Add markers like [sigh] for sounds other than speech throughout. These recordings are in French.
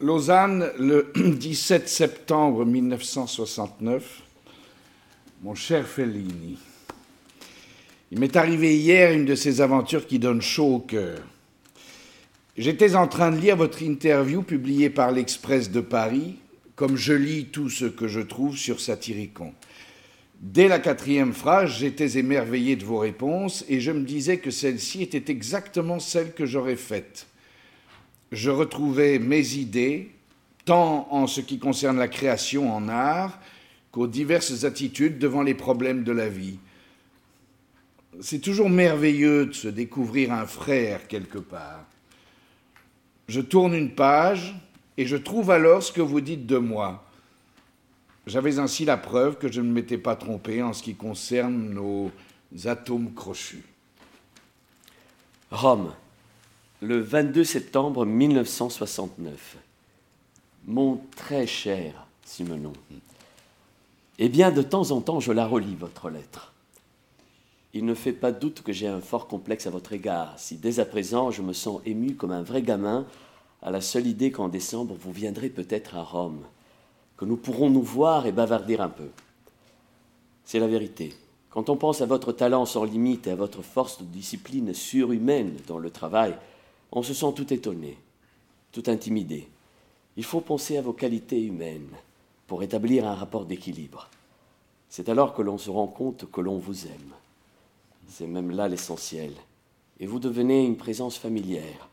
Lausanne, le [clears throat] 17 septembre 1969. Mon cher Fellini, il m'est arrivé hier une de ces aventures qui donnent chaud au cœur. J'étais en train de lire votre interview publiée par l'Express de Paris, comme je lis tout ce que je trouve sur Satyricon. Dès la quatrième phrase, j'étais émerveillé de vos réponses et je me disais que celle-ci était exactement celle que j'aurais faite. Je retrouvais mes idées, tant en ce qui concerne la création en art qu'aux diverses attitudes devant les problèmes de la vie. C'est toujours merveilleux de se découvrir un frère quelque part. Je tourne une page et je trouve alors ce que vous dites de moi. J'avais ainsi la preuve que je ne m'étais pas trompé en ce qui concerne nos atomes crochus. Rome, le 22 septembre 1969. Mon très cher Simenon, eh bien, de temps en temps, je la relis, votre lettre. Il ne fait pas doute que j'ai un fort complexe à votre égard, si dès à présent je me sens ému comme un vrai gamin à la seule idée qu'en décembre vous viendrez peut-être à Rome, que nous pourrons nous voir et bavarder un peu. C'est la vérité. Quand on pense à votre talent sans limite et à votre force de discipline surhumaine dans le travail, on se sent tout étonné, tout intimidé. Il faut penser à vos qualités humaines pour établir un rapport d'équilibre. C'est alors que l'on se rend compte que l'on vous aime. C'est même là l'essentiel. Et vous devenez une présence familière,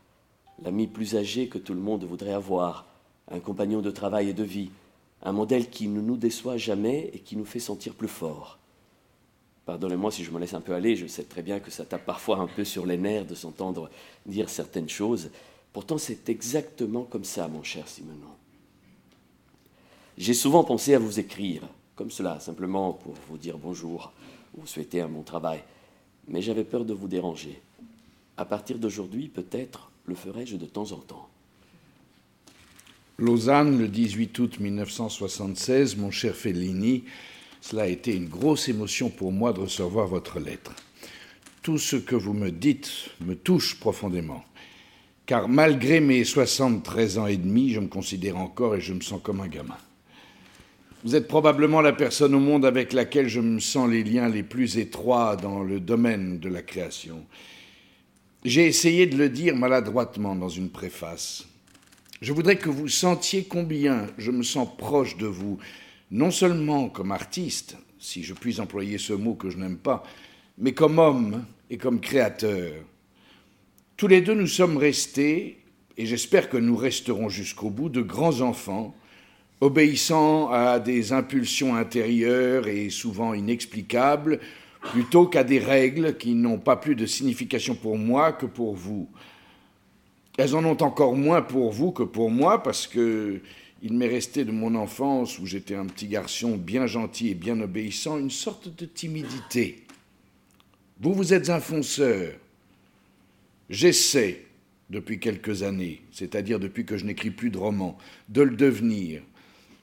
l'ami plus âgé que tout le monde voudrait avoir, un compagnon de travail et de vie, un modèle qui ne nous déçoit jamais et qui nous fait sentir plus forts. Pardonnez-moi si je me laisse un peu aller, je sais très bien que ça tape parfois un peu sur les nerfs de s'entendre dire certaines choses. Pourtant, c'est exactement comme ça, mon cher Simonon. J'ai souvent pensé à vous écrire, comme cela, simplement pour vous dire bonjour ou souhaiter un bon travail mais j'avais peur de vous déranger. À partir d'aujourd'hui, peut-être le ferai-je de temps en temps. Lausanne, le 18 août 1976, mon cher Fellini, cela a été une grosse émotion pour moi de recevoir votre lettre. Tout ce que vous me dites me touche profondément, car malgré mes 73 ans et demi, je me considère encore et je me sens comme un gamin. Vous êtes probablement la personne au monde avec laquelle je me sens les liens les plus étroits dans le domaine de la création. J'ai essayé de le dire maladroitement dans une préface. Je voudrais que vous sentiez combien je me sens proche de vous, non seulement comme artiste, si je puis employer ce mot que je n'aime pas, mais comme homme et comme créateur. Tous les deux, nous sommes restés, et j'espère que nous resterons jusqu'au bout, de grands enfants, obéissant à des impulsions intérieures et souvent inexplicables, plutôt qu'à des règles qui n'ont pas plus de signification pour moi que pour vous. Elles en ont encore moins pour vous que pour moi, parce que il m'est resté de mon enfance, où j'étais un petit garçon bien gentil et bien obéissant, une sorte de timidité. Vous, vous êtes un fonceur. J'essaie, depuis quelques années, c'est-à-dire depuis que je n'écris plus de romans, de le devenir.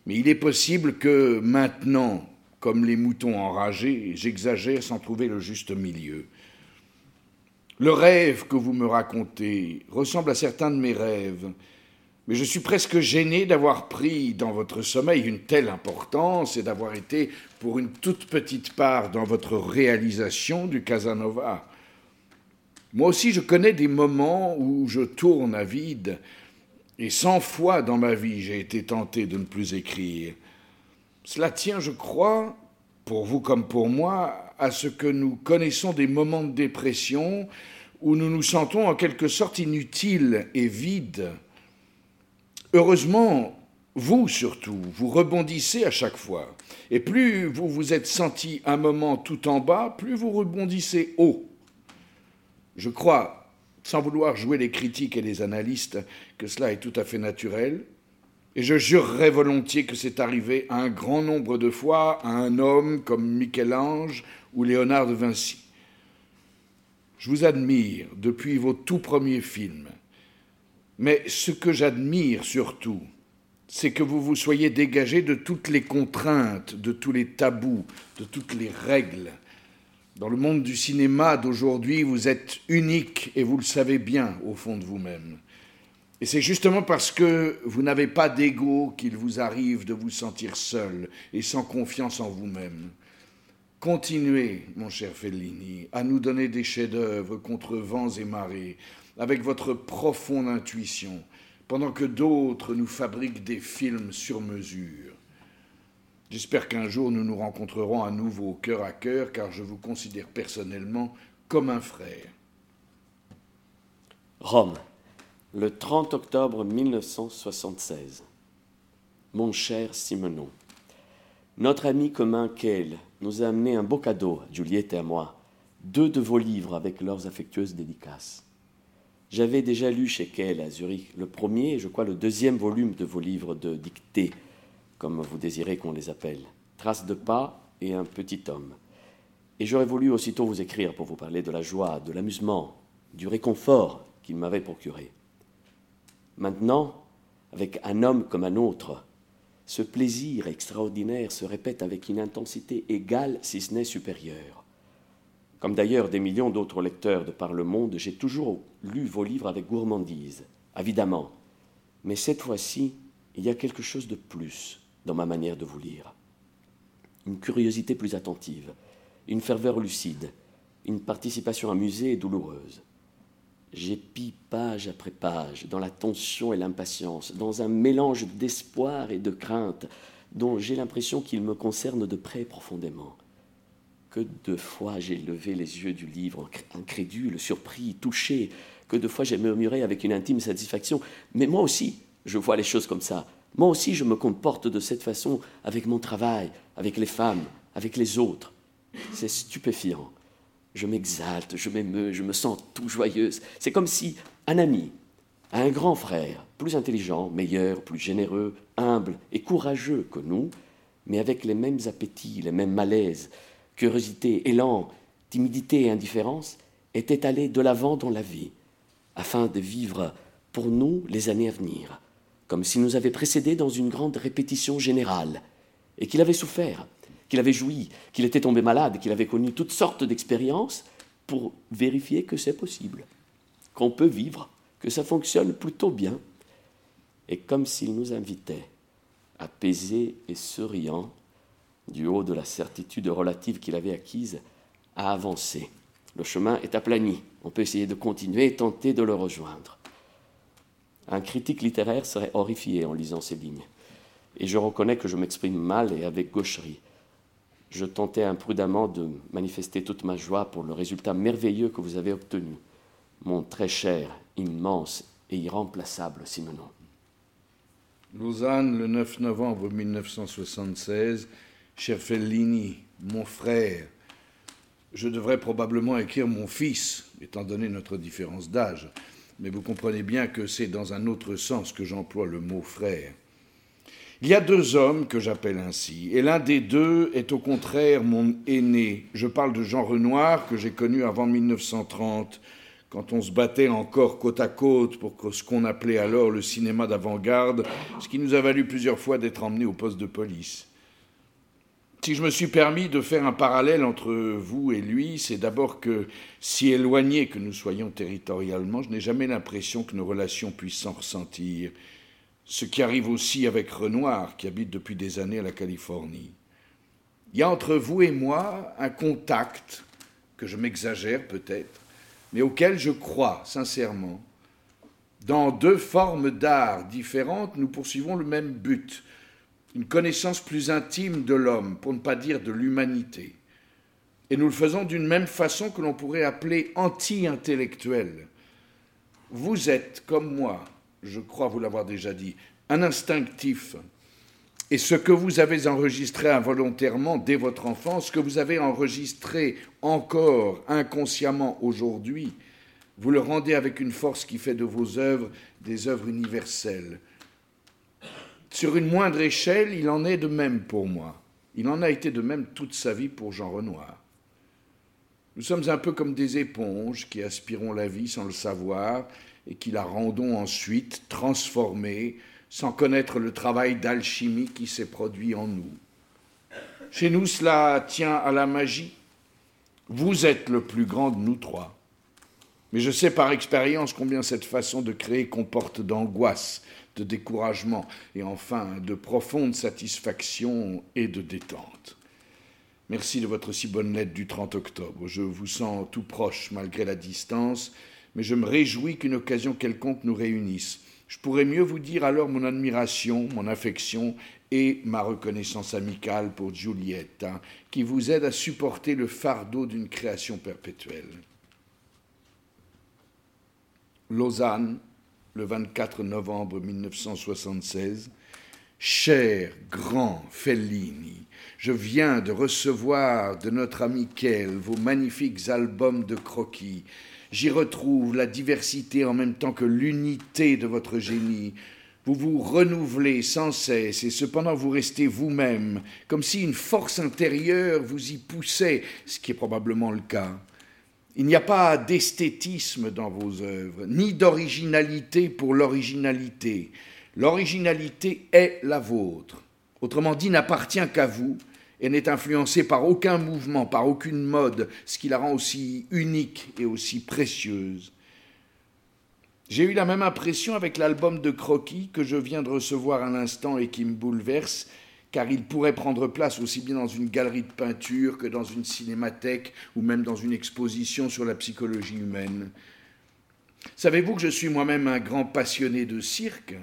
Mais il est possible que maintenant, comme les moutons enragés, j'exagère sans trouver le juste milieu. Le rêve que vous me racontez ressemble à certains de mes rêves, mais je suis presque gêné d'avoir pris dans votre sommeil une telle importance et d'avoir été pour une toute petite part dans votre réalisation du Casanova. Moi aussi, je connais des moments où je tourne à vide, et cent fois dans ma vie, j'ai été tenté de ne plus écrire. Cela tient, je crois, pour vous comme pour moi, à ce que nous connaissons des moments de dépression où nous nous sentons en quelque sorte inutiles et vides. Heureusement, vous surtout, vous rebondissez à chaque fois. Et plus vous vous êtes senti un moment tout en bas, plus vous rebondissez haut. Je crois sans vouloir jouer les critiques et les analystes, que cela est tout à fait naturel, et je jurerais volontiers que c'est arrivé un grand nombre de fois à un homme comme Michel-Ange ou Léonard de Vinci. Je vous admire depuis vos tout premiers films, mais ce que j'admire surtout, c'est que vous vous soyez dégagé de toutes les contraintes, de tous les tabous, de toutes les règles, dans le monde du cinéma d'aujourd'hui, vous êtes unique et vous le savez bien au fond de vous-même. Et c'est justement parce que vous n'avez pas d'ego qu'il vous arrive de vous sentir seul et sans confiance en vous-même. Continuez, mon cher Fellini, à nous donner des chefs-d'œuvre contre vents et marées, avec votre profonde intuition, pendant que d'autres nous fabriquent des films sur mesure. J'espère qu'un jour nous nous rencontrerons à nouveau cœur à cœur, car je vous considère personnellement comme un frère. Rome, le 30 octobre 1976. Mon cher Simenon, notre ami commun Kale nous a amené un beau cadeau, Juliette et moi, deux de vos livres avec leurs affectueuses dédicaces. J'avais déjà lu chez Kale à Zurich le premier je crois le deuxième volume de vos livres de dictée, comme vous désirez qu'on les appelle, Traces de pas et un petit homme. Et j'aurais voulu aussitôt vous écrire pour vous parler de la joie, de l'amusement, du réconfort qu'il m'avait procuré. Maintenant, avec un homme comme un autre, ce plaisir extraordinaire se répète avec une intensité égale, si ce n'est supérieure. Comme d'ailleurs des millions d'autres lecteurs de par le monde, j'ai toujours lu vos livres avec gourmandise, évidemment. Mais cette fois-ci, il y a quelque chose de plus dans ma manière de vous lire. Une curiosité plus attentive, une ferveur lucide, une participation amusée et douloureuse. J'épie page après page dans la tension et l'impatience, dans un mélange d'espoir et de crainte dont j'ai l'impression qu'il me concerne de près profondément. Que de fois j'ai levé les yeux du livre, incrédule, surpris, touché, que de fois j'ai murmuré avec une intime satisfaction. Mais moi aussi, je vois les choses comme ça. Moi aussi, je me comporte de cette façon avec mon travail, avec les femmes, avec les autres. C'est stupéfiant je m'exalte, je m'émeus, je me sens tout joyeuse. C'est comme si un ami, un grand frère, plus intelligent, meilleur, plus généreux, humble et courageux que nous, mais avec les mêmes appétits, les mêmes malaises, curiosité, élan, timidité et indifférence, était allé de l'avant dans la vie, afin de vivre pour nous les années à venir, comme s'il nous avait précédés dans une grande répétition générale, et qu'il avait souffert, qu'il avait joui, qu'il était tombé malade, qu'il avait connu toutes sortes d'expériences pour vérifier que c'est possible, qu'on peut vivre, que ça fonctionne plutôt bien. Et comme s'il nous invitait, apaisé et souriant, du haut de la certitude relative qu'il avait acquise, à avancer. Le chemin est aplani. On peut essayer de continuer et tenter de le rejoindre. Un critique littéraire serait horrifié en lisant ces lignes. Et je reconnais que je m'exprime mal et avec gaucherie je tentais imprudemment de manifester toute ma joie pour le résultat merveilleux que vous avez obtenu, mon très cher, immense et irremplaçable Simenon. Lausanne, le 9 novembre 1976, cher Fellini, mon frère, je devrais probablement écrire mon fils, étant donné notre différence d'âge, mais vous comprenez bien que c'est dans un autre sens que j'emploie le mot frère. Il y a deux hommes que j'appelle ainsi, et l'un des deux est au contraire mon aîné. Je parle de Jean Renoir, que j'ai connu avant 1930, quand on se battait encore côte à côte pour ce qu'on appelait alors le cinéma d'avant-garde, ce qui nous a valu plusieurs fois d'être emmenés au poste de police. Si je me suis permis de faire un parallèle entre vous et lui, c'est d'abord que, si éloignés que nous soyons territorialement, je n'ai jamais l'impression que nos relations puissent s'en ressentir ce qui arrive aussi avec Renoir, qui habite depuis des années à la Californie. Il y a entre vous et moi un contact, que je m'exagère peut-être, mais auquel je crois sincèrement. Dans deux formes d'art différentes, nous poursuivons le même but, une connaissance plus intime de l'homme, pour ne pas dire de l'humanité. Et nous le faisons d'une même façon que l'on pourrait appeler anti-intellectuel. Vous êtes, comme moi, je crois vous l'avoir déjà dit, un instinctif. Et ce que vous avez enregistré involontairement dès votre enfance, ce que vous avez enregistré encore inconsciemment aujourd'hui, vous le rendez avec une force qui fait de vos œuvres des œuvres universelles. Sur une moindre échelle, il en est de même pour moi. Il en a été de même toute sa vie pour Jean Renoir. Nous sommes un peu comme des éponges qui aspirons la vie sans le savoir et qui la rendons ensuite transformée sans connaître le travail d'alchimie qui s'est produit en nous. Chez nous, cela tient à la magie. Vous êtes le plus grand de nous trois. Mais je sais par expérience combien cette façon de créer comporte d'angoisse, de découragement et enfin de profonde satisfaction et de détente. Merci de votre si bonne lettre du 30 octobre. Je vous sens tout proche malgré la distance, mais je me réjouis qu'une occasion quelconque nous réunisse. Je pourrais mieux vous dire alors mon admiration, mon affection et ma reconnaissance amicale pour Juliette, hein, qui vous aide à supporter le fardeau d'une création perpétuelle. Lausanne, le 24 novembre 1976. Cher grand Fellini, je viens de recevoir de notre ami Kell vos magnifiques albums de croquis. J'y retrouve la diversité en même temps que l'unité de votre génie. Vous vous renouvelez sans cesse et cependant vous restez vous-même, comme si une force intérieure vous y poussait, ce qui est probablement le cas. Il n'y a pas d'esthétisme dans vos œuvres, ni d'originalité pour l'originalité. L'originalité est la vôtre. Autrement dit, n'appartient qu'à vous et n'est influencée par aucun mouvement, par aucune mode, ce qui la rend aussi unique et aussi précieuse. J'ai eu la même impression avec l'album de croquis que je viens de recevoir à l'instant et qui me bouleverse, car il pourrait prendre place aussi bien dans une galerie de peinture que dans une cinémathèque ou même dans une exposition sur la psychologie humaine. Savez-vous que je suis moi-même un grand passionné de cirque?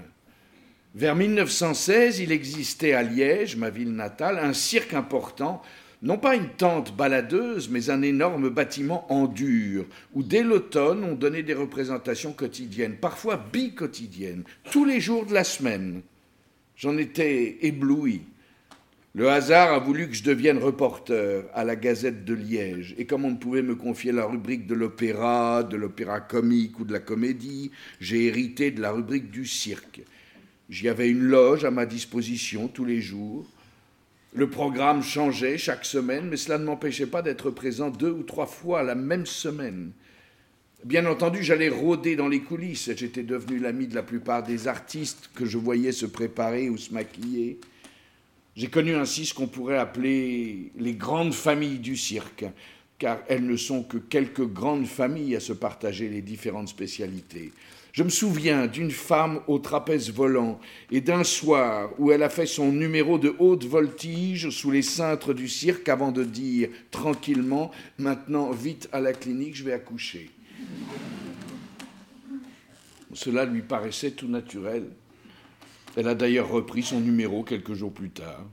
Vers 1916, il existait à Liège, ma ville natale, un cirque important, non pas une tente baladeuse, mais un énorme bâtiment en dur, où dès l'automne on donnait des représentations quotidiennes, parfois bi-quotidiennes, tous les jours de la semaine. J'en étais ébloui. Le hasard a voulu que je devienne reporter à la Gazette de Liège, et comme on ne pouvait me confier la rubrique de l'opéra, de l'opéra comique ou de la comédie, j'ai hérité de la rubrique du cirque. J'y avais une loge à ma disposition tous les jours. Le programme changeait chaque semaine, mais cela ne m'empêchait pas d'être présent deux ou trois fois la même semaine. Bien entendu, j'allais rôder dans les coulisses. J'étais devenu l'ami de la plupart des artistes que je voyais se préparer ou se maquiller. J'ai connu ainsi ce qu'on pourrait appeler les grandes familles du cirque, car elles ne sont que quelques grandes familles à se partager les différentes spécialités. Je me souviens d'une femme au trapèze volant et d'un soir où elle a fait son numéro de haute voltige sous les cintres du cirque avant de dire tranquillement Maintenant, vite à la clinique, je vais accoucher. Cela lui paraissait tout naturel. Elle a d'ailleurs repris son numéro quelques jours plus tard.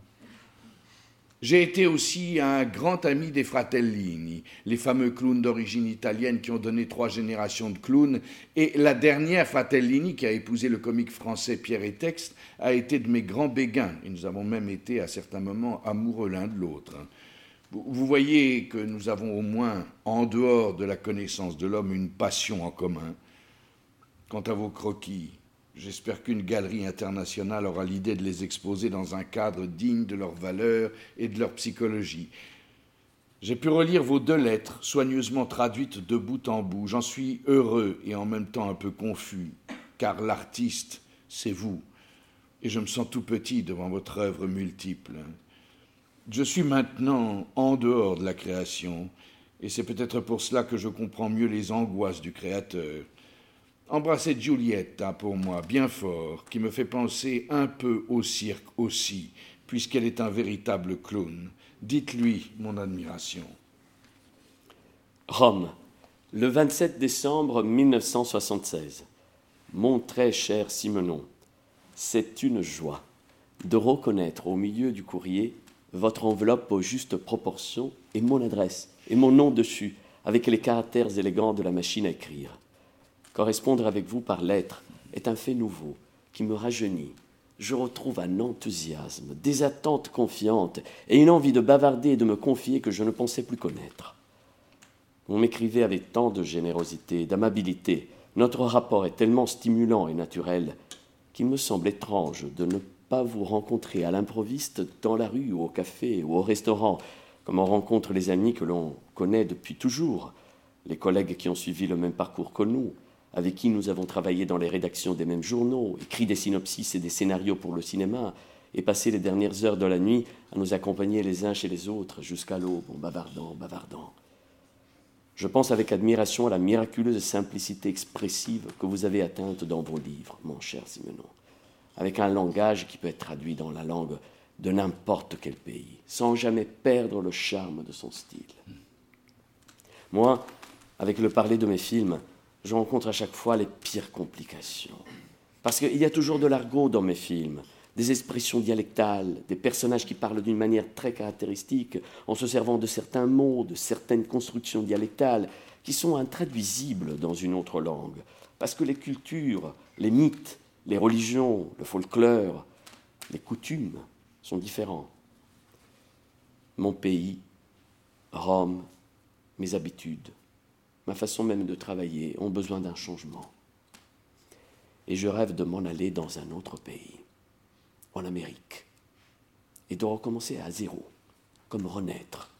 J'ai été aussi un grand ami des Fratellini, les fameux clowns d'origine italienne qui ont donné trois générations de clowns, et la dernière Fratellini, qui a épousé le comique français Pierre Etexte, a été de mes grands béguins, et nous avons même été à certains moments amoureux l'un de l'autre. Vous voyez que nous avons au moins, en dehors de la connaissance de l'homme, une passion en commun. Quant à vos croquis, J'espère qu'une galerie internationale aura l'idée de les exposer dans un cadre digne de leur valeur et de leur psychologie. J'ai pu relire vos deux lettres, soigneusement traduites de bout en bout. J'en suis heureux et en même temps un peu confus, car l'artiste, c'est vous, et je me sens tout petit devant votre œuvre multiple. Je suis maintenant en dehors de la création, et c'est peut-être pour cela que je comprends mieux les angoisses du Créateur. Embrassez Juliette hein, pour moi, bien fort, qui me fait penser un peu au cirque aussi, puisqu'elle est un véritable clown. Dites-lui mon admiration. Rome, le 27 décembre 1976. Mon très cher Simenon, c'est une joie de reconnaître au milieu du courrier votre enveloppe aux justes proportions et mon adresse et mon nom dessus, avec les caractères élégants de la machine à écrire. Correspondre avec vous par lettre est un fait nouveau qui me rajeunit. Je retrouve un enthousiasme, des attentes confiantes et une envie de bavarder et de me confier que je ne pensais plus connaître. On m'écrivait avec tant de générosité, d'amabilité. Notre rapport est tellement stimulant et naturel qu'il me semble étrange de ne pas vous rencontrer à l'improviste dans la rue ou au café ou au restaurant, comme on rencontre les amis que l'on connaît depuis toujours, les collègues qui ont suivi le même parcours que nous, avec qui nous avons travaillé dans les rédactions des mêmes journaux, écrit des synopsis et des scénarios pour le cinéma, et passé les dernières heures de la nuit à nous accompagner les uns chez les autres jusqu'à l'aube en bavardant, bavardant. Je pense avec admiration à la miraculeuse simplicité expressive que vous avez atteinte dans vos livres, mon cher Simenon, avec un langage qui peut être traduit dans la langue de n'importe quel pays, sans jamais perdre le charme de son style. Moi, avec le parler de mes films, je rencontre à chaque fois les pires complications. Parce qu'il y a toujours de l'argot dans mes films, des expressions dialectales, des personnages qui parlent d'une manière très caractéristique, en se servant de certains mots, de certaines constructions dialectales, qui sont intraduisibles dans une autre langue. Parce que les cultures, les mythes, les religions, le folklore, les coutumes sont différents. Mon pays, Rome, mes habitudes, ma façon même de travailler ont besoin d'un changement. Et je rêve de m'en aller dans un autre pays, en Amérique, et de recommencer à zéro, comme renaître.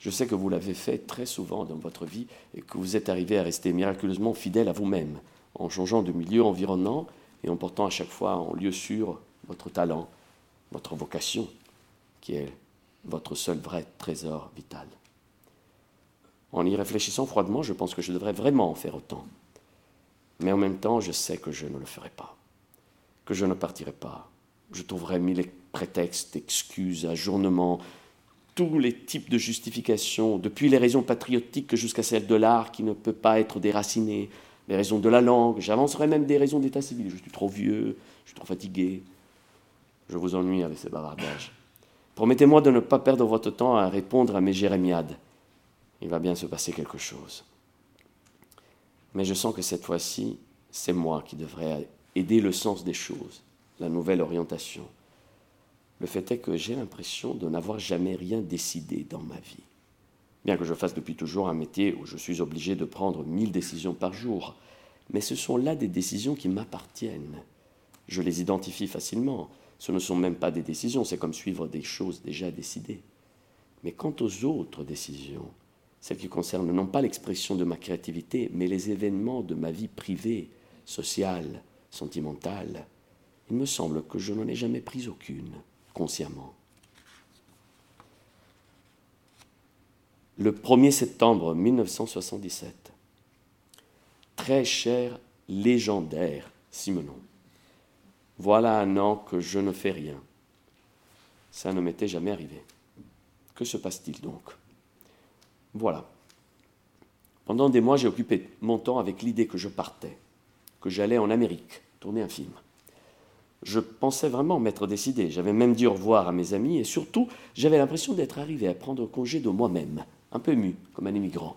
Je sais que vous l'avez fait très souvent dans votre vie et que vous êtes arrivé à rester miraculeusement fidèle à vous-même, en changeant de milieu environnant et en portant à chaque fois en lieu sûr votre talent, votre vocation, qui est votre seul vrai trésor vital. En y réfléchissant froidement, je pense que je devrais vraiment en faire autant. Mais en même temps, je sais que je ne le ferai pas, que je ne partirai pas. Je trouverai mille prétextes, excuses, ajournements, tous les types de justifications, depuis les raisons patriotiques jusqu'à celles de l'art qui ne peut pas être déraciné, les raisons de la langue, j'avancerai même des raisons d'état civil. Je suis trop vieux, je suis trop fatigué. Je vous ennuie avec ces bavardages. Promettez-moi de ne pas perdre votre temps à répondre à mes jérémiades il va bien se passer quelque chose. Mais je sens que cette fois-ci, c'est moi qui devrais aider le sens des choses, la nouvelle orientation. Le fait est que j'ai l'impression de n'avoir jamais rien décidé dans ma vie. Bien que je fasse depuis toujours un métier où je suis obligé de prendre mille décisions par jour, mais ce sont là des décisions qui m'appartiennent. Je les identifie facilement. Ce ne sont même pas des décisions, c'est comme suivre des choses déjà décidées. Mais quant aux autres décisions, celle qui concerne non pas l'expression de ma créativité, mais les événements de ma vie privée, sociale, sentimentale. Il me semble que je n'en ai jamais pris aucune, consciemment. Le 1er septembre 1977. Très cher, légendaire Simonon. Voilà un an que je ne fais rien. Ça ne m'était jamais arrivé. Que se passe-t-il donc? Voilà. Pendant des mois, j'ai occupé mon temps avec l'idée que je partais, que j'allais en Amérique tourner un film. Je pensais vraiment m'être décidé. J'avais même dit au revoir à mes amis et surtout, j'avais l'impression d'être arrivé à prendre congé de moi-même, un peu mu, comme un immigrant.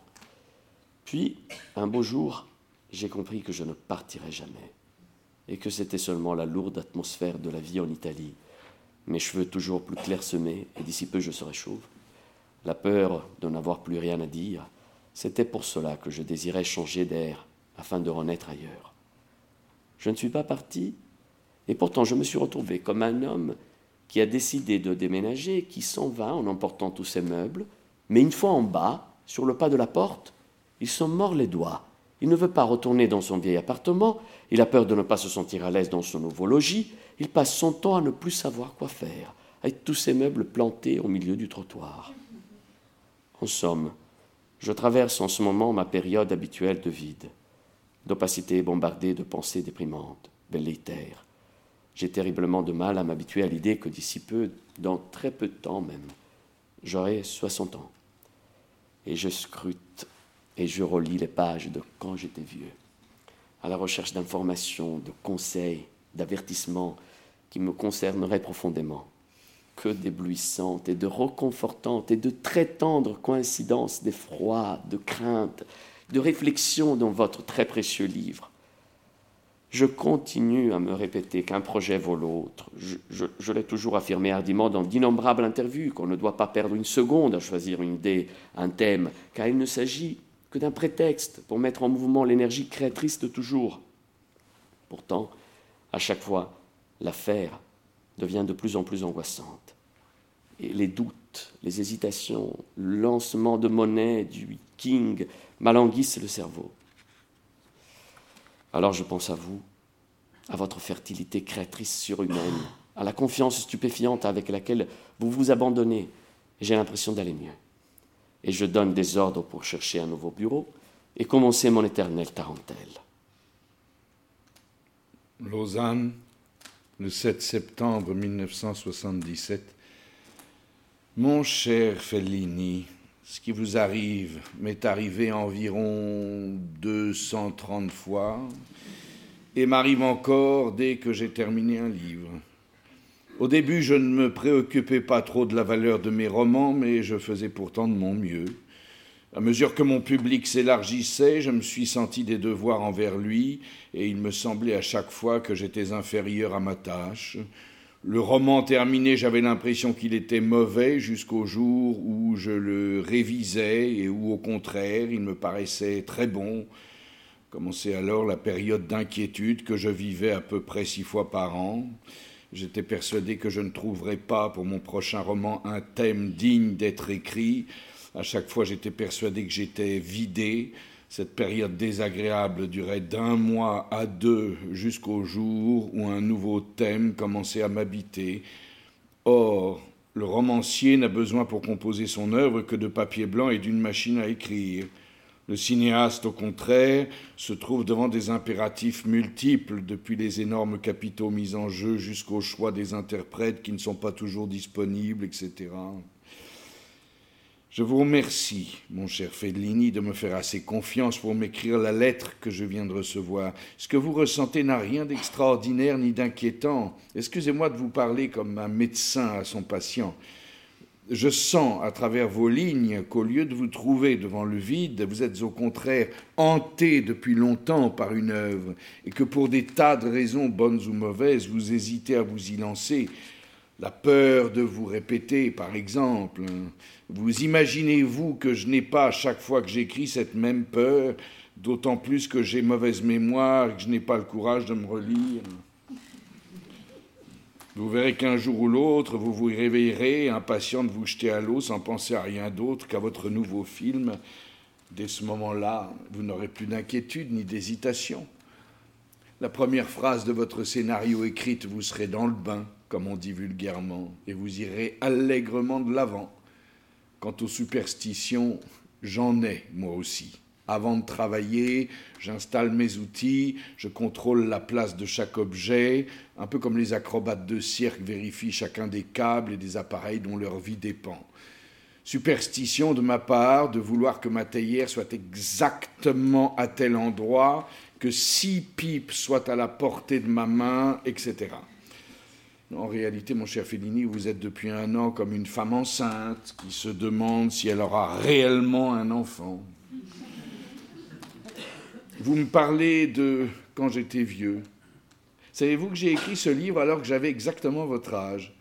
Puis, un beau jour, j'ai compris que je ne partirais jamais et que c'était seulement la lourde atmosphère de la vie en Italie, mes cheveux toujours plus clairsemés et d'ici peu je serais chauve la peur de n'avoir plus rien à dire, c'était pour cela que je désirais changer d'air afin de renaître ailleurs. Je ne suis pas parti, et pourtant je me suis retrouvé comme un homme qui a décidé de déménager, qui s'en va en emportant tous ses meubles, mais une fois en bas, sur le pas de la porte, il s'en mord les doigts. Il ne veut pas retourner dans son vieil appartement, il a peur de ne pas se sentir à l'aise dans son nouveau logis, il passe son temps à ne plus savoir quoi faire, avec tous ses meubles plantés au milieu du trottoir. En somme, je traverse en ce moment ma période habituelle de vide, d'opacité bombardée de pensées déprimantes, velléitaires. J'ai terriblement de mal à m'habituer à l'idée que d'ici peu, dans très peu de temps même, j'aurai 60 ans. Et je scrute et je relis les pages de quand j'étais vieux, à la recherche d'informations, de conseils, d'avertissements qui me concerneraient profondément que d'éblouissantes et de reconfortantes et de très tendres coïncidences d'effroi, de crainte, de réflexion dans votre très précieux livre. Je continue à me répéter qu'un projet vaut l'autre. Je, l'ai toujours affirmé hardiment dans d'innombrables interviews qu'on ne doit pas perdre une seconde à choisir une idée, un thème, car il ne s'agit que d'un prétexte pour mettre en mouvement l'énergie créatrice de toujours. Pourtant, à chaque fois, l'affaire devient de plus en plus angoissante. Et les doutes, les hésitations, le lancement de monnaie du King m'alanguissent le cerveau. Alors je pense à vous, à votre fertilité créatrice surhumaine, à la confiance stupéfiante avec laquelle vous vous abandonnez, j'ai l'impression d'aller mieux. et je donne des ordres pour chercher un nouveau bureau et commencer mon éternelle tarentelle. Lausanne, le 7 septembre 1977. Mon cher Fellini, ce qui vous arrive m'est arrivé environ 230 fois et m'arrive encore dès que j'ai terminé un livre. Au début, je ne me préoccupais pas trop de la valeur de mes romans, mais je faisais pourtant de mon mieux. À mesure que mon public s'élargissait, je me suis senti des devoirs envers lui, et il me semblait à chaque fois que j'étais inférieur à ma tâche. Le roman terminé, j'avais l'impression qu'il était mauvais jusqu'au jour où je le révisais et où, au contraire, il me paraissait très bon. Commençait alors la période d'inquiétude que je vivais à peu près six fois par an. J'étais persuadé que je ne trouverais pas pour mon prochain roman un thème digne d'être écrit. À chaque fois, j'étais persuadé que j'étais vidé. Cette période désagréable durait d'un mois à deux jusqu'au jour où un nouveau thème commençait à m'habiter. Or, le romancier n'a besoin pour composer son œuvre que de papier blanc et d'une machine à écrire. Le cinéaste, au contraire, se trouve devant des impératifs multiples, depuis les énormes capitaux mis en jeu jusqu'au choix des interprètes qui ne sont pas toujours disponibles, etc. Je vous remercie, mon cher Fellini, de me faire assez confiance pour m'écrire la lettre que je viens de recevoir. Ce que vous ressentez n'a rien d'extraordinaire ni d'inquiétant. Excusez-moi de vous parler comme un médecin à son patient je sens à travers vos lignes qu'au lieu de vous trouver devant le vide, vous êtes au contraire hanté depuis longtemps par une œuvre, et que pour des tas de raisons, bonnes ou mauvaises, vous hésitez à vous y lancer. La peur de vous répéter, par exemple. Vous imaginez-vous que je n'ai pas à chaque fois que j'écris cette même peur, d'autant plus que j'ai mauvaise mémoire et que je n'ai pas le courage de me relire? Vous verrez qu'un jour ou l'autre, vous vous réveillerez, impatient de vous jeter à l'eau sans penser à rien d'autre qu'à votre nouveau film. Dès ce moment-là, vous n'aurez plus d'inquiétude ni d'hésitation. La première phrase de votre scénario écrite, vous serez dans le bain, comme on dit vulgairement, et vous irez allègrement de l'avant. Quant aux superstitions, j'en ai, moi aussi. Avant de travailler, j'installe mes outils, je contrôle la place de chaque objet, un peu comme les acrobates de cirque vérifient chacun des câbles et des appareils dont leur vie dépend. Superstition de ma part de vouloir que ma théière soit exactement à tel endroit, que six pipes soient à la portée de ma main, etc. En réalité, mon cher Fellini, vous êtes depuis un an comme une femme enceinte qui se demande si elle aura réellement un enfant. Vous me parlez de quand j'étais vieux. Savez-vous que j'ai écrit ce livre alors que j'avais exactement votre âge?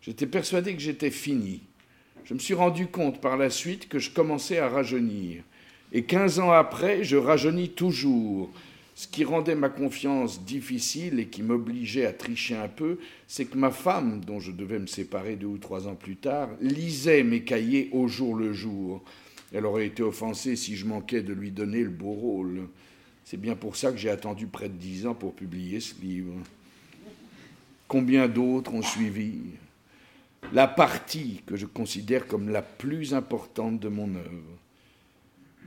J'étais persuadé que j'étais fini. Je me suis rendu compte par la suite que je commençais à rajeunir. Et quinze ans après, je rajeunis toujours. Ce qui rendait ma confiance difficile et qui m'obligeait à tricher un peu, c'est que ma femme, dont je devais me séparer deux ou trois ans plus tard, lisait mes cahiers au jour le jour. Elle aurait été offensée si je manquais de lui donner le beau rôle. C'est bien pour ça que j'ai attendu près de dix ans pour publier ce livre. Combien d'autres ont suivi La partie que je considère comme la plus importante de mon œuvre.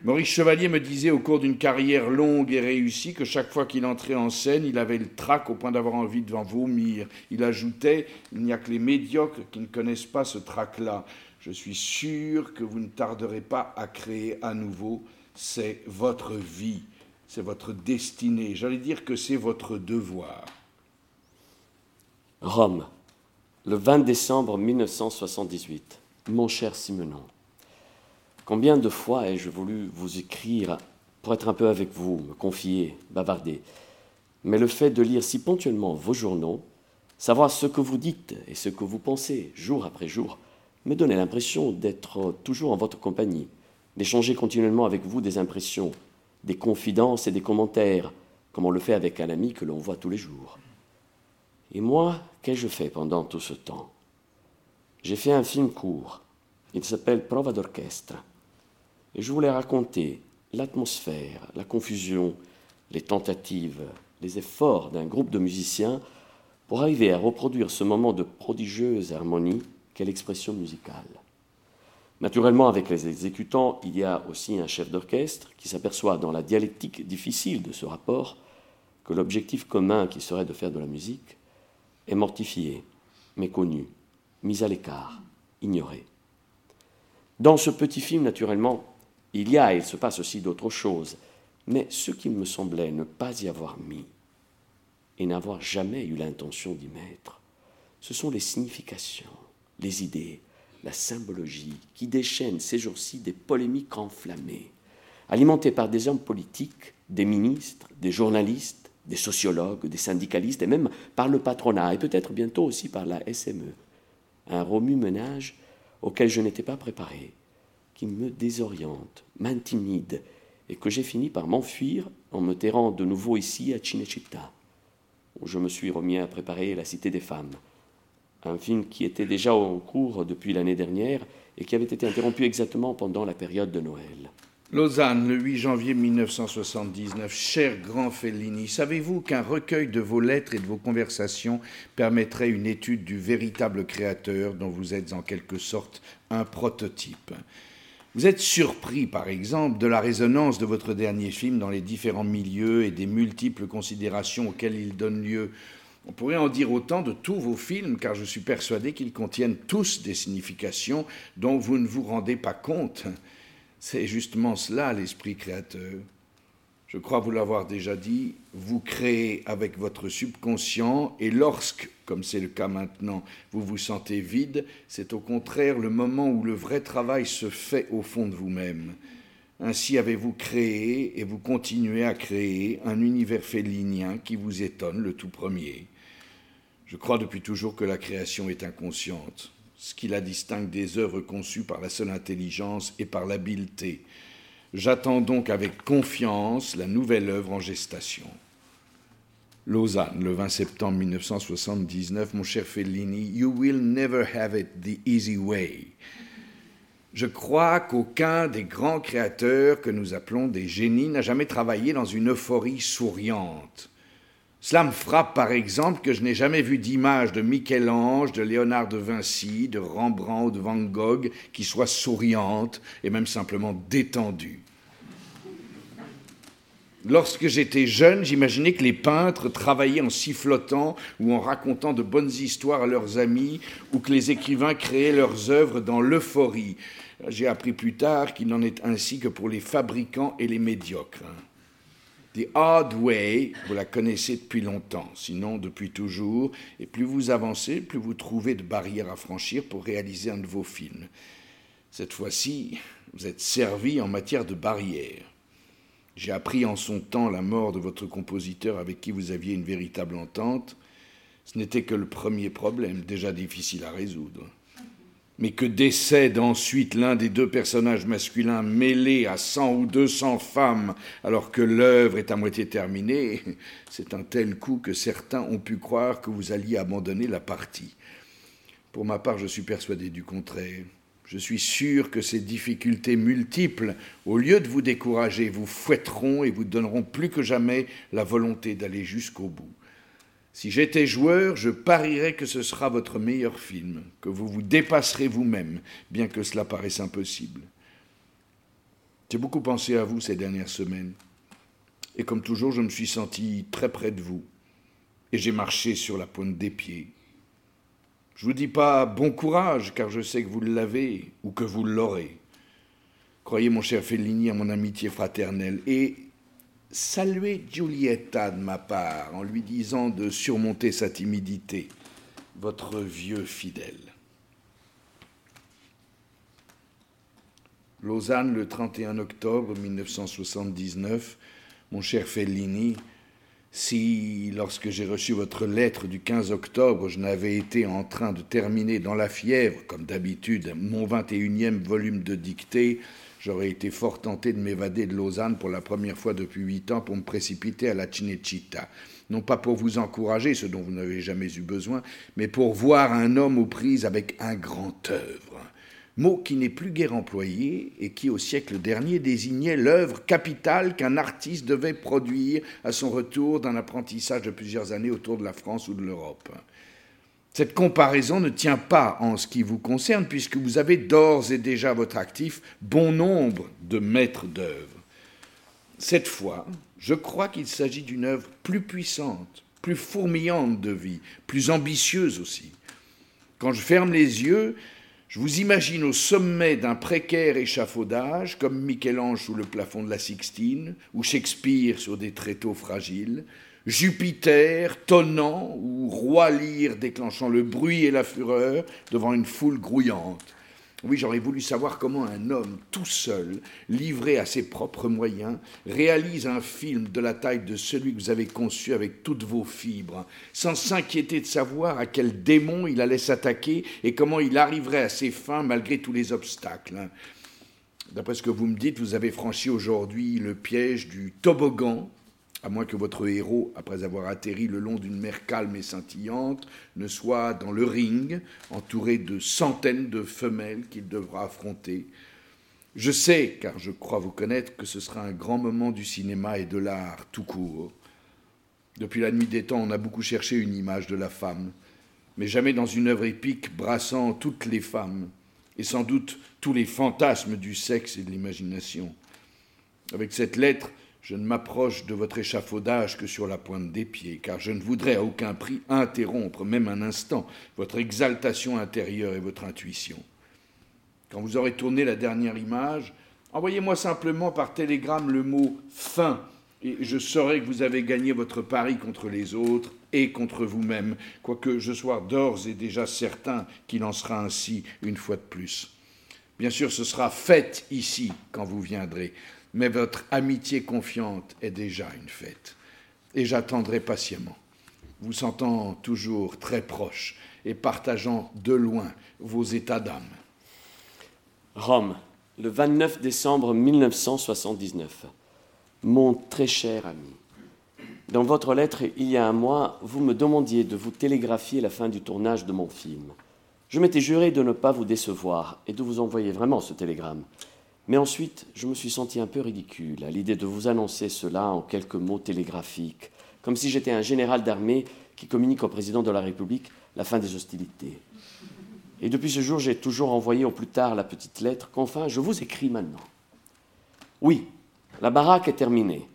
Maurice Chevalier me disait au cours d'une carrière longue et réussie que chaque fois qu'il entrait en scène, il avait le trac au point d'avoir envie de vomir. Il ajoutait Il n'y a que les médiocres qui ne connaissent pas ce trac-là. Je suis sûr que vous ne tarderez pas à créer à nouveau. C'est votre vie c'est votre destinée, j'allais dire que c'est votre devoir. Rome, le 20 décembre 1978. Mon cher Simenon, combien de fois ai-je voulu vous écrire pour être un peu avec vous, me confier, bavarder? Mais le fait de lire si ponctuellement vos journaux, savoir ce que vous dites et ce que vous pensez jour après jour, me donnait l'impression d'être toujours en votre compagnie, d'échanger continuellement avec vous des impressions, des confidences et des commentaires, comme on le fait avec un ami que l'on voit tous les jours. Et moi, qu'ai-je fait pendant tout ce temps? J'ai fait un film court. Il s'appelle Prova d'orchestre. Et je voulais raconter l'atmosphère, la confusion, les tentatives, les efforts d'un groupe de musiciens pour arriver à reproduire ce moment de prodigieuse harmonie qu'est l'expression musicale. Naturellement, avec les exécutants, il y a aussi un chef d'orchestre qui s'aperçoit dans la dialectique difficile de ce rapport que l'objectif commun qui serait de faire de la musique est mortifié, méconnu, mis à l'écart, ignoré. Dans ce petit film, naturellement, il y a et il se passe aussi d'autres choses, mais ce qui me semblait ne pas y avoir mis et n'avoir jamais eu l'intention d'y mettre, ce sont les significations, les idées, la symbologie qui déchaîne ces jours-ci des polémiques enflammées, alimentées par des hommes politiques, des ministres, des journalistes, des sociologues, des syndicalistes et même par le patronat et peut-être bientôt aussi par la SME. Un remue-ménage auquel je n'étais pas préparé, qui me désoriente, m'intimide et que j'ai fini par m'enfuir en me terrant de nouveau ici à Cinecittà, où je me suis remis à préparer La Cité des femmes, un film qui était déjà en cours depuis l'année dernière et qui avait été interrompu exactement pendant la période de Noël. Lausanne, le 8 janvier 1979. Cher grand Fellini, savez-vous qu'un recueil de vos lettres et de vos conversations permettrait une étude du véritable créateur dont vous êtes en quelque sorte un prototype? Vous êtes surpris, par exemple, de la résonance de votre dernier film dans les différents milieux et des multiples considérations auxquelles il donne lieu on pourrait en dire autant de tous vos films, car je suis persuadé qu'ils contiennent tous des significations dont vous ne vous rendez pas compte. C'est justement cela l'esprit créateur. Je crois vous l'avoir déjà dit, vous créez avec votre subconscient et lorsque, comme c'est le cas maintenant, vous vous sentez vide, c'est au contraire le moment où le vrai travail se fait au fond de vous-même. Ainsi avez-vous créé et vous continuez à créer un univers félinien qui vous étonne le tout premier. Je crois depuis toujours que la création est inconsciente, ce qui la distingue des œuvres conçues par la seule intelligence et par l'habileté. J'attends donc avec confiance la nouvelle œuvre en gestation. Lausanne, le 20 septembre 1979, mon cher Fellini, You will never have it the easy way. Je crois qu'aucun des grands créateurs que nous appelons des génies n'a jamais travaillé dans une euphorie souriante. Cela me frappe par exemple que je n'ai jamais vu d'image de Michel-Ange, de Léonard de Vinci, de Rembrandt ou de Van Gogh qui soit souriante et même simplement détendue. Lorsque j'étais jeune, j'imaginais que les peintres travaillaient en sifflotant ou en racontant de bonnes histoires à leurs amis, ou que les écrivains créaient leurs œuvres dans l'euphorie. J'ai appris plus tard qu'il n'en est ainsi que pour les fabricants et les médiocres. The Hard Way, vous la connaissez depuis longtemps, sinon depuis toujours, et plus vous avancez, plus vous trouvez de barrières à franchir pour réaliser un de vos films. Cette fois-ci, vous êtes servi en matière de barrières. J'ai appris en son temps la mort de votre compositeur avec qui vous aviez une véritable entente. Ce n'était que le premier problème, déjà difficile à résoudre mais que décède ensuite l'un des deux personnages masculins mêlés à cent ou deux cents femmes alors que l'œuvre est à moitié terminée, c'est un tel coup que certains ont pu croire que vous alliez abandonner la partie. Pour ma part, je suis persuadé du contraire. Je suis sûr que ces difficultés multiples, au lieu de vous décourager, vous fouetteront et vous donneront plus que jamais la volonté d'aller jusqu'au bout. Si j'étais joueur, je parierais que ce sera votre meilleur film, que vous vous dépasserez vous-même, bien que cela paraisse impossible. J'ai beaucoup pensé à vous ces dernières semaines, et comme toujours, je me suis senti très près de vous, et j'ai marché sur la pointe des pieds. Je ne vous dis pas bon courage, car je sais que vous l'avez, ou que vous l'aurez. Croyez, mon cher Fellini, à mon amitié fraternelle, et saluez Giulietta de ma part en lui disant de surmonter sa timidité, votre vieux fidèle. Lausanne, le 31 octobre 1979, mon cher Fellini, si, lorsque j'ai reçu votre lettre du 15 octobre, je n'avais été en train de terminer dans la fièvre, comme d'habitude, mon 21e volume de dictée, J'aurais été fort tenté de m'évader de Lausanne pour la première fois depuis huit ans pour me précipiter à la Cinecittà. Non pas pour vous encourager, ce dont vous n'avez jamais eu besoin, mais pour voir un homme aux prises avec un grand œuvre. Mot qui n'est plus guère employé et qui, au siècle dernier, désignait l'œuvre capitale qu'un artiste devait produire à son retour d'un apprentissage de plusieurs années autour de la France ou de l'Europe. Cette comparaison ne tient pas en ce qui vous concerne, puisque vous avez d'ores et déjà à votre actif bon nombre de maîtres d'œuvre. Cette fois, je crois qu'il s'agit d'une œuvre plus puissante, plus fourmillante de vie, plus ambitieuse aussi. Quand je ferme les yeux, je vous imagine au sommet d'un précaire échafaudage, comme Michel-Ange sous le plafond de la Sixtine, ou Shakespeare sur des tréteaux fragiles, Jupiter tonnant ou roi lyre déclenchant le bruit et la fureur devant une foule grouillante. Oui, j'aurais voulu savoir comment un homme tout seul, livré à ses propres moyens, réalise un film de la taille de celui que vous avez conçu avec toutes vos fibres, sans s'inquiéter de savoir à quel démon il allait s'attaquer et comment il arriverait à ses fins malgré tous les obstacles. D'après ce que vous me dites, vous avez franchi aujourd'hui le piège du toboggan à moins que votre héros, après avoir atterri le long d'une mer calme et scintillante, ne soit dans le ring, entouré de centaines de femelles qu'il devra affronter. Je sais, car je crois vous connaître, que ce sera un grand moment du cinéma et de l'art tout court. Depuis la nuit des temps, on a beaucoup cherché une image de la femme, mais jamais dans une œuvre épique brassant toutes les femmes, et sans doute tous les fantasmes du sexe et de l'imagination. Avec cette lettre, je ne m'approche de votre échafaudage que sur la pointe des pieds, car je ne voudrais à aucun prix interrompre, même un instant, votre exaltation intérieure et votre intuition. Quand vous aurez tourné la dernière image, envoyez-moi simplement par télégramme le mot fin, et je saurai que vous avez gagné votre pari contre les autres et contre vous-même, quoique je sois d'ores et déjà certain qu'il en sera ainsi une fois de plus. Bien sûr, ce sera fait ici quand vous viendrez mais votre amitié confiante est déjà une fête. Et j'attendrai patiemment, vous sentant toujours très proche et partageant de loin vos états d'âme. Rome, le 29 décembre 1979. Mon très cher ami, dans votre lettre il y a un mois, vous me demandiez de vous télégraphier la fin du tournage de mon film. Je m'étais juré de ne pas vous décevoir et de vous envoyer vraiment ce télégramme. Mais ensuite, je me suis senti un peu ridicule à l'idée de vous annoncer cela en quelques mots télégraphiques, comme si j'étais un général d'armée qui communique au président de la République la fin des hostilités. Et depuis ce jour, j'ai toujours envoyé au plus tard la petite lettre qu'enfin je vous écris maintenant. Oui, la baraque est terminée,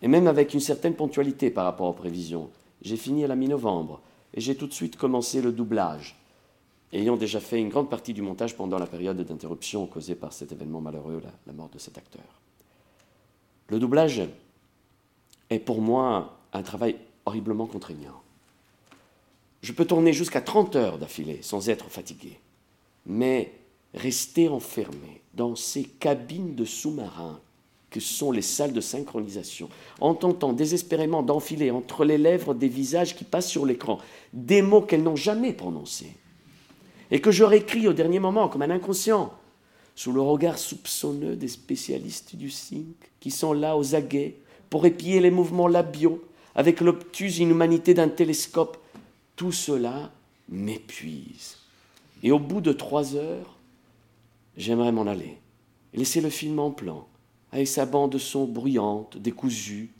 et même avec une certaine ponctualité par rapport aux prévisions. J'ai fini à la mi-novembre, et j'ai tout de suite commencé le doublage ayant déjà fait une grande partie du montage pendant la période d'interruption causée par cet événement malheureux, la, mort de cet acteur. Le doublage est pour moi un travail horriblement contraignant. Je peux tourner jusqu'à 30 heures d'affilée sans être fatigué, mais rester enfermé dans ces cabines de sous-marins que sont les salles de synchronisation, en tentant désespérément d'enfiler entre les lèvres des visages qui passent sur l'écran des mots qu'elles n'ont jamais prononcés, et que je réécris au dernier moment comme un inconscient, sous le regard soupçonneux des spécialistes du sync, qui sont là aux aguets pour épier les mouvements labiaux avec l'obtuse inhumanité d'un télescope. Tout cela m'épuise. Et au bout de trois heures, j'aimerais m'en aller laisser le film en plan, avec sa bande son bruyante, décousue,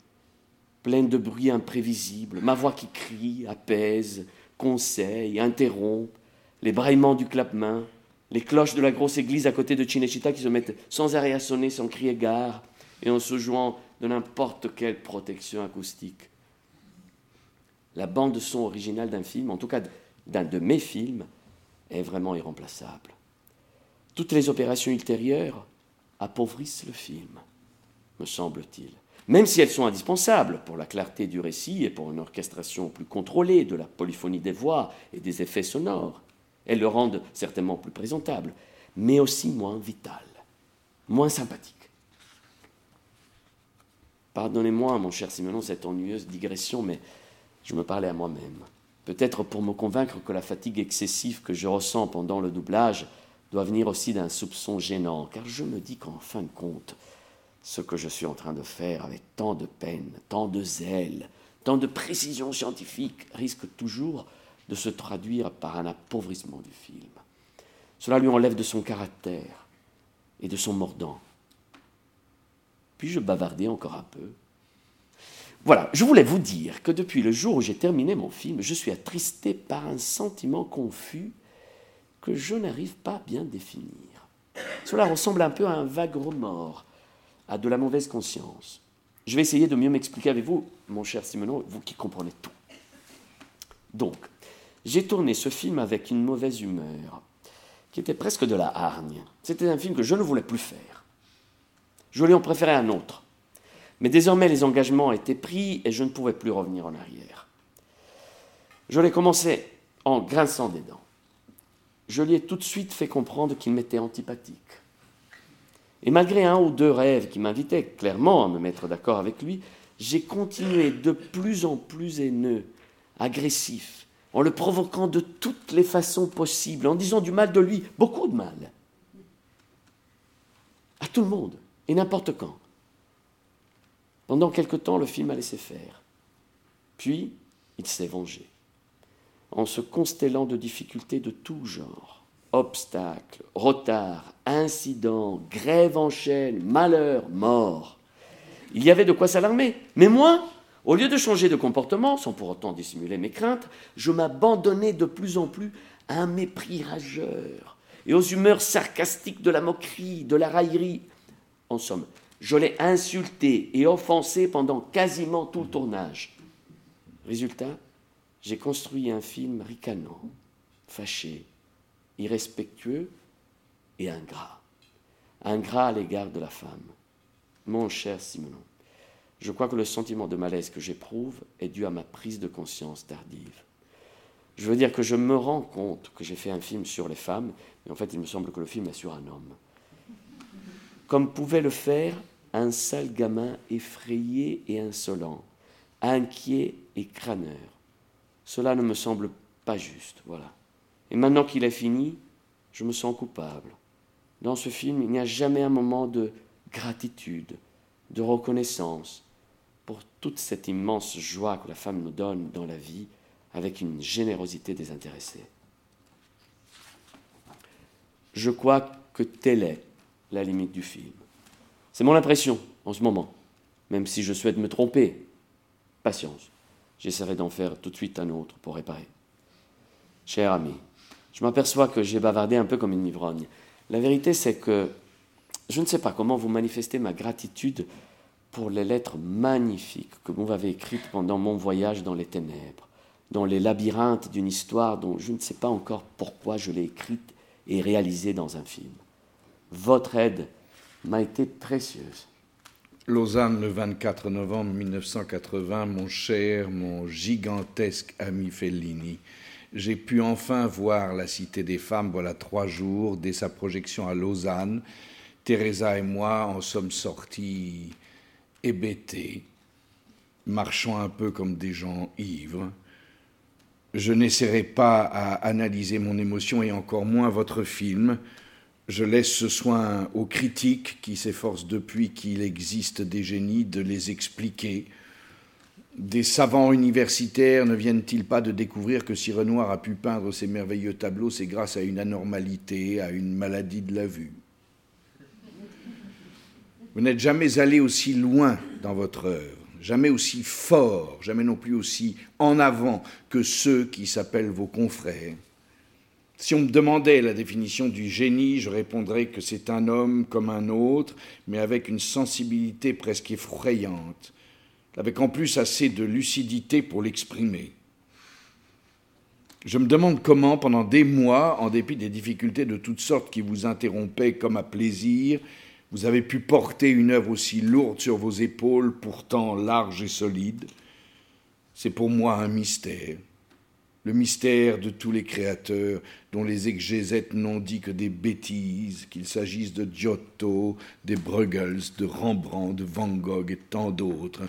pleine de bruits imprévisibles, ma voix qui crie, apaise, conseille, interrompt, les braillements du clap-main, les cloches de la grosse église à côté de Cinecittà qui se mettent sans arrêt à sonner sans crier gare et en se jouant de n'importe quelle protection acoustique. La bande son originale d'un film, en tout cas d'un de mes films, est vraiment irremplaçable. Toutes les opérations ultérieures appauvrissent le film, me semble-t-il, même si elles sont indispensables pour la clarté du récit et pour une orchestration plus contrôlée de la polyphonie des voix et des effets sonores. Elles le rendent certainement plus présentable, mais aussi moins vital, moins sympathique. Pardonnez-moi, mon cher Simonon, cette ennuyeuse digression, mais je me parlais à moi-même. Peut-être pour me convaincre que la fatigue excessive que je ressens pendant le doublage doit venir aussi d'un soupçon gênant, car je me dis qu'en fin de compte, ce que je suis en train de faire avec tant de peine, tant de zèle, tant de précision scientifique risque toujours de se traduire par un appauvrissement du film. Cela lui enlève de son caractère et de son mordant. Puis-je bavarder encore un peu Voilà, je voulais vous dire que depuis le jour où j'ai terminé mon film, je suis attristé par un sentiment confus que je n'arrive pas à bien définir. Cela ressemble un peu à un vague remords, à de la mauvaise conscience. Je vais essayer de mieux m'expliquer avec vous, mon cher Simoneau, vous qui comprenez tout. Donc, j'ai tourné ce film avec une mauvaise humeur, qui était presque de la hargne. C'était un film que je ne voulais plus faire. Je lui en préférais un autre. Mais désormais, les engagements étaient pris et je ne pouvais plus revenir en arrière. Je l'ai commencé en grinçant des dents. Je lui ai tout de suite fait comprendre qu'il m'était antipathique. Et malgré un ou deux rêves qui m'invitaient clairement à me mettre d'accord avec lui, j'ai continué de plus en plus haineux, agressif, en le provoquant de toutes les façons possibles, en disant du mal de lui, beaucoup de mal. À tout le monde, et n'importe quand. Pendant quelque temps, le film a laissé faire. Puis, il s'est vengé, en se constellant de difficultés de tout genre obstacles, retards, incidents, grève en chaîne, malheur, mort. Il y avait de quoi s'alarmer. Mais moi, au lieu de changer de comportement, sans pour autant dissimuler mes craintes, je m'abandonnais de plus en plus à un mépris rageur et aux humeurs sarcastiques de la moquerie, de la raillerie. En somme, je l'ai insulté et offensé pendant quasiment tout le tournage. Résultat, j'ai construit un film ricanant, fâché, irrespectueux et ingrat. Ingrat à l'égard de la femme. Mon cher Simonon, je crois que le sentiment de malaise que j'éprouve est dû à ma prise de conscience tardive. Je veux dire que je me rends compte que j'ai fait un film sur les femmes, mais en fait il me semble que le film est sur un homme. Comme pouvait le faire un sale gamin effrayé et insolent, inquiet et crâneur. Cela ne me semble pas juste, voilà. Et maintenant qu'il est fini, je me sens coupable. Dans ce film, il n'y a jamais un moment de gratitude, de reconnaissance pour toute cette immense joie que la femme nous donne dans la vie avec une générosité désintéressée. Je crois que telle est la limite du film. C'est mon impression en ce moment, même si je souhaite me tromper. Patience, j'essaierai d'en faire tout de suite un autre pour réparer. Cher ami, je m'aperçois que j'ai bavardé un peu comme une ivrogne. La vérité, c'est que je ne sais pas comment vous manifester ma gratitude pour les lettres magnifiques que vous m'avez écrites pendant mon voyage dans les ténèbres, dans les labyrinthes d'une histoire dont je ne sais pas encore pourquoi je l'ai écrite et réalisée dans un film. Votre aide m'a été précieuse. Lausanne, le 24 novembre 1980, mon cher, mon gigantesque ami Fellini j'ai pu enfin voir la Cité des Femmes, voilà trois jours, dès sa projection à Lausanne. Teresa et moi en sommes sortis hébétés, marchant un peu comme des gens ivres. Je n'essaierai pas à analyser mon émotion et encore moins votre film. Je laisse ce soin aux critiques qui s'efforcent depuis qu'il existe des génies de les expliquer des savants universitaires ne viennent-ils pas de découvrir que si Renoir a pu peindre ces merveilleux tableaux, c'est grâce à une anormalité, à une maladie de la vue? Vous n'êtes jamais allé aussi loin dans votre œuvre, jamais aussi fort, jamais non plus aussi en avant que ceux qui s'appellent vos confrères. Si on me demandait la définition du génie, je répondrais que c'est un homme comme un autre, mais avec une sensibilité presque effrayante avec en plus assez de lucidité pour l'exprimer. Je me demande comment, pendant des mois, en dépit des difficultés de toutes sortes qui vous interrompaient comme à plaisir, vous avez pu porter une œuvre aussi lourde sur vos épaules, pourtant large et solide. C'est pour moi un mystère le mystère de tous les créateurs dont les exégètes n'ont dit que des bêtises, qu'il s'agisse de Giotto, des Bruegels, de Rembrandt, de Van Gogh et tant d'autres,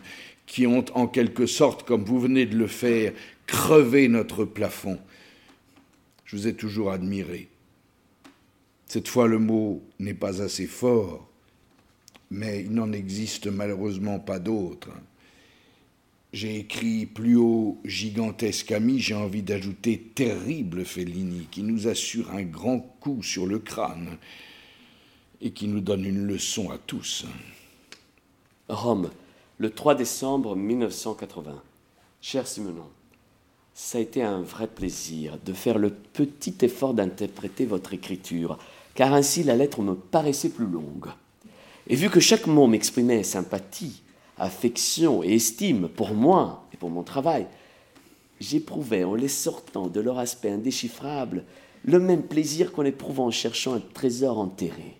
qui ont en quelque sorte, comme vous venez de le faire, crevé notre plafond. Je vous ai toujours admiré. Cette fois, le mot n'est pas assez fort, mais il n'en existe malheureusement pas d'autres. J'ai écrit plus haut gigantesque ami, j'ai envie d'ajouter terrible Fellini, qui nous assure un grand coup sur le crâne et qui nous donne une leçon à tous. Rome, le 3 décembre 1980. Cher Simonon, ça a été un vrai plaisir de faire le petit effort d'interpréter votre écriture, car ainsi la lettre me paraissait plus longue. Et vu que chaque mot m'exprimait sympathie, affection et estime pour moi et pour mon travail, j'éprouvais en les sortant de leur aspect indéchiffrable le même plaisir qu'on éprouve en cherchant un trésor enterré.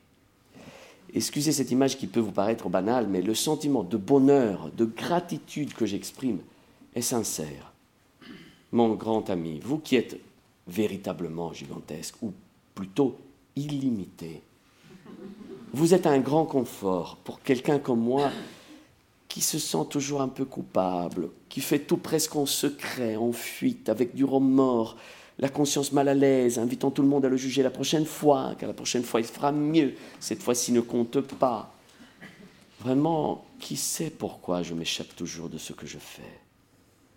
Excusez cette image qui peut vous paraître banale, mais le sentiment de bonheur, de gratitude que j'exprime est sincère. Mon grand ami, vous qui êtes véritablement gigantesque, ou plutôt illimité, vous êtes un grand confort pour quelqu'un comme moi qui se sent toujours un peu coupable, qui fait tout presque en secret, en fuite, avec du remords, la conscience mal à l'aise, invitant tout le monde à le juger la prochaine fois, car la prochaine fois il fera mieux, cette fois-ci ne compte pas. Vraiment, qui sait pourquoi je m'échappe toujours de ce que je fais?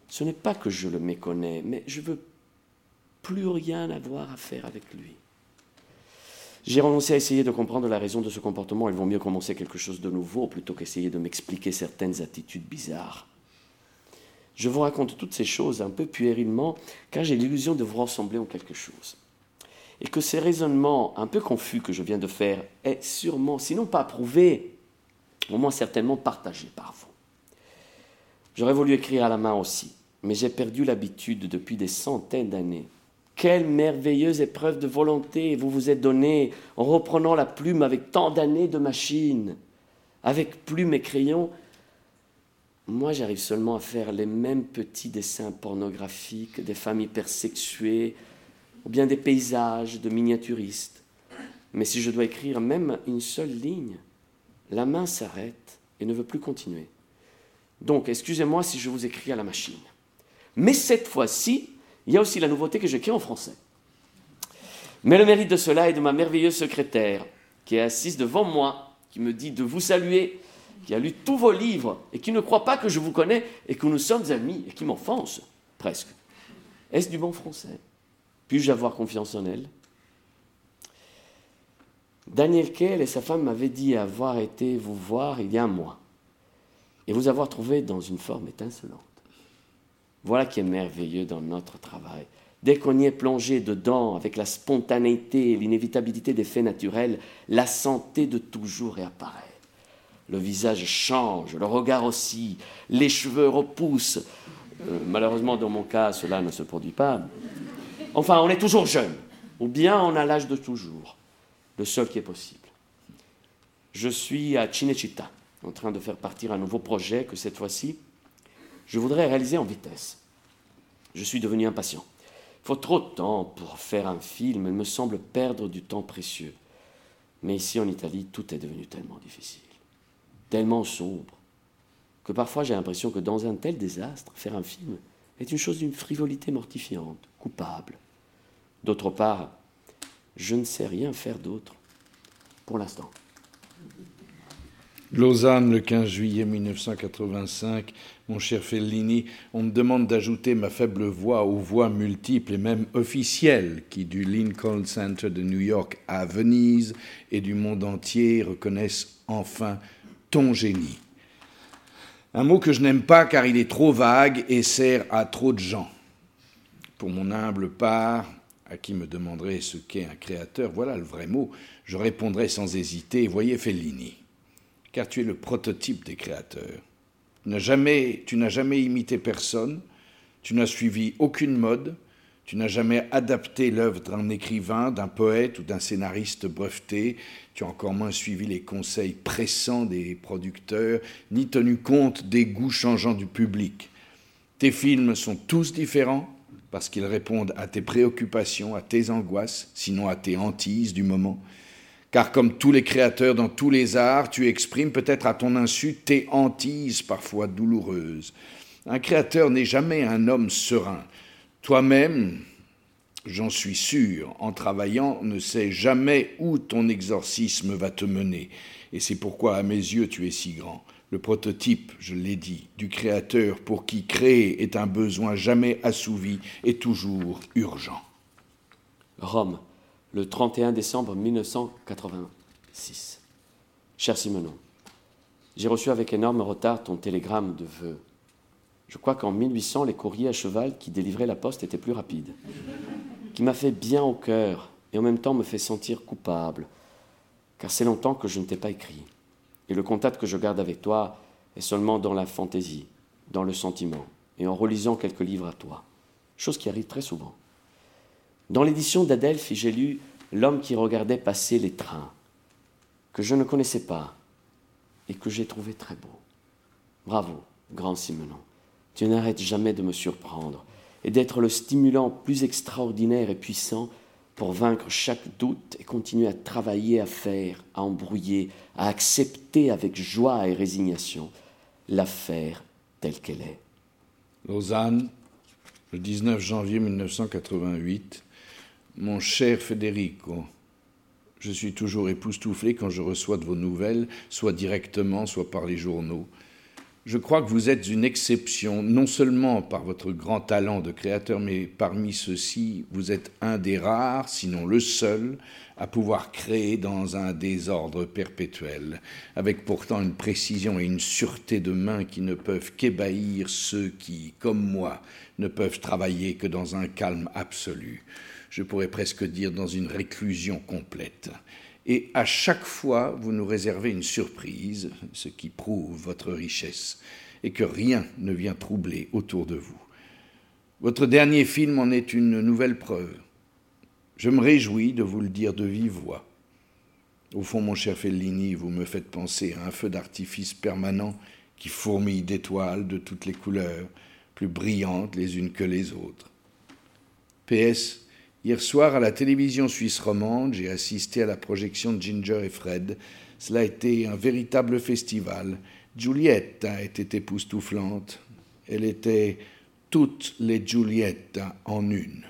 Ce n'est pas que je le méconnais, mais je veux plus rien avoir à faire avec lui. J'ai renoncé à essayer de comprendre la raison de ce comportement. Il vaut mieux commencer quelque chose de nouveau plutôt qu'essayer de m'expliquer certaines attitudes bizarres. Je vous raconte toutes ces choses un peu puérilement, car j'ai l'illusion de vous ressembler en quelque chose. Et que ces raisonnements un peu confus que je viens de faire est sûrement, sinon pas approuvé, au moins certainement partagé par vous. J'aurais voulu écrire à la main aussi, mais j'ai perdu l'habitude depuis des centaines d'années. Quelle merveilleuse épreuve de volonté vous vous êtes donnée en reprenant la plume avec tant d'années de machine. Avec plume et crayon, moi, j'arrive seulement à faire les mêmes petits dessins pornographiques des femmes hypersexuées ou bien des paysages de miniaturistes. Mais si je dois écrire même une seule ligne, la main s'arrête et ne veut plus continuer. Donc, excusez-moi si je vous écris à la machine. Mais cette fois-ci, il y a aussi la nouveauté que j'écris en français. Mais le mérite de cela est de ma merveilleuse secrétaire, qui est assise devant moi, qui me dit de vous saluer qui a lu tous vos livres et qui ne croit pas que je vous connais et que nous sommes amis et qui m'offense, presque. Est-ce du bon français? Puis-je avoir confiance en elle? Daniel Kell et sa femme m'avaient dit avoir été vous voir il y a un mois et vous avoir trouvé dans une forme étincelante. Voilà qui est merveilleux dans notre travail. Dès qu'on y est plongé dedans, avec la spontanéité et l'inévitabilité des faits naturels, la santé de toujours réapparaît le visage change, le regard aussi, les cheveux repoussent. Euh, malheureusement, dans mon cas, cela ne se produit pas. Enfin, on est toujours jeune, ou bien on a l'âge de toujours, le seul qui est possible. Je suis à Cinecittà, en train de faire partir un nouveau projet que cette fois-ci, je voudrais réaliser en vitesse. Je suis devenu impatient. Il faut trop de temps pour faire un film, il me semble perdre du temps précieux. Mais ici en Italie, tout est devenu tellement difficile tellement sombre, que parfois j'ai l'impression que dans un tel désastre, faire un film est une chose d'une frivolité mortifiante, coupable. D'autre part, je ne sais rien faire d'autre pour l'instant. Lausanne, le 15 juillet 1985. Mon cher Fellini, on me demande d'ajouter ma faible voix aux voix multiples et même officielles qui, du Lincoln Center de New York à Venise et du monde entier, reconnaissent enfin ton génie. Un mot que je n'aime pas car il est trop vague et sert à trop de gens. Pour mon humble part, à qui me demanderait ce qu'est un créateur, voilà le vrai mot, je répondrai sans hésiter, voyez Fellini, car tu es le prototype des créateurs. Tu n'as jamais, tu n'as jamais imité personne, tu n'as suivi aucune mode, tu n'as jamais adapté l'œuvre d'un écrivain, d'un poète ou d'un scénariste breveté. Tu as encore moins suivi les conseils pressants des producteurs, ni tenu compte des goûts changeants du public. Tes films sont tous différents parce qu'ils répondent à tes préoccupations, à tes angoisses, sinon à tes hantises du moment. Car comme tous les créateurs dans tous les arts, tu exprimes peut-être à ton insu tes hantises parfois douloureuses. Un créateur n'est jamais un homme serein. Toi-même, j'en suis sûr, en travaillant, ne sais jamais où ton exorcisme va te mener. Et c'est pourquoi, à mes yeux, tu es si grand. Le prototype, je l'ai dit, du Créateur pour qui créer est un besoin jamais assouvi et toujours urgent. Rome, le 31 décembre 1986. Cher Simonon, J'ai reçu avec énorme retard ton télégramme de vœux. Je crois qu'en 1800, les courriers à cheval qui délivraient la poste étaient plus rapides. Qui m'a fait bien au cœur et en même temps me fait sentir coupable, car c'est longtemps que je ne t'ai pas écrit. Et le contact que je garde avec toi est seulement dans la fantaisie, dans le sentiment, et en relisant quelques livres à toi, chose qui arrive très souvent. Dans l'édition d'Adelphi, j'ai lu L'homme qui regardait passer les trains, que je ne connaissais pas et que j'ai trouvé très beau. Bravo, grand Simenon. Tu n'arrêtes jamais de me surprendre et d'être le stimulant plus extraordinaire et puissant pour vaincre chaque doute et continuer à travailler, à faire, à embrouiller, à accepter avec joie et résignation l'affaire telle qu'elle est. Lausanne, le 19 janvier 1988. Mon cher Federico, je suis toujours époustouflé quand je reçois de vos nouvelles, soit directement, soit par les journaux. Je crois que vous êtes une exception, non seulement par votre grand talent de créateur, mais parmi ceux-ci, vous êtes un des rares, sinon le seul, à pouvoir créer dans un désordre perpétuel, avec pourtant une précision et une sûreté de main qui ne peuvent qu'ébahir ceux qui, comme moi, ne peuvent travailler que dans un calme absolu je pourrais presque dire dans une réclusion complète. Et à chaque fois, vous nous réservez une surprise, ce qui prouve votre richesse, et que rien ne vient troubler autour de vous. Votre dernier film en est une nouvelle preuve. Je me réjouis de vous le dire de vive voix. Au fond, mon cher Fellini, vous me faites penser à un feu d'artifice permanent qui fourmille d'étoiles de toutes les couleurs, plus brillantes les unes que les autres. PS, Hier soir, à la télévision suisse romande, j'ai assisté à la projection de Ginger et Fred. Cela a été un véritable festival. Juliette était époustouflante. Elle était toutes les Juliettes en une.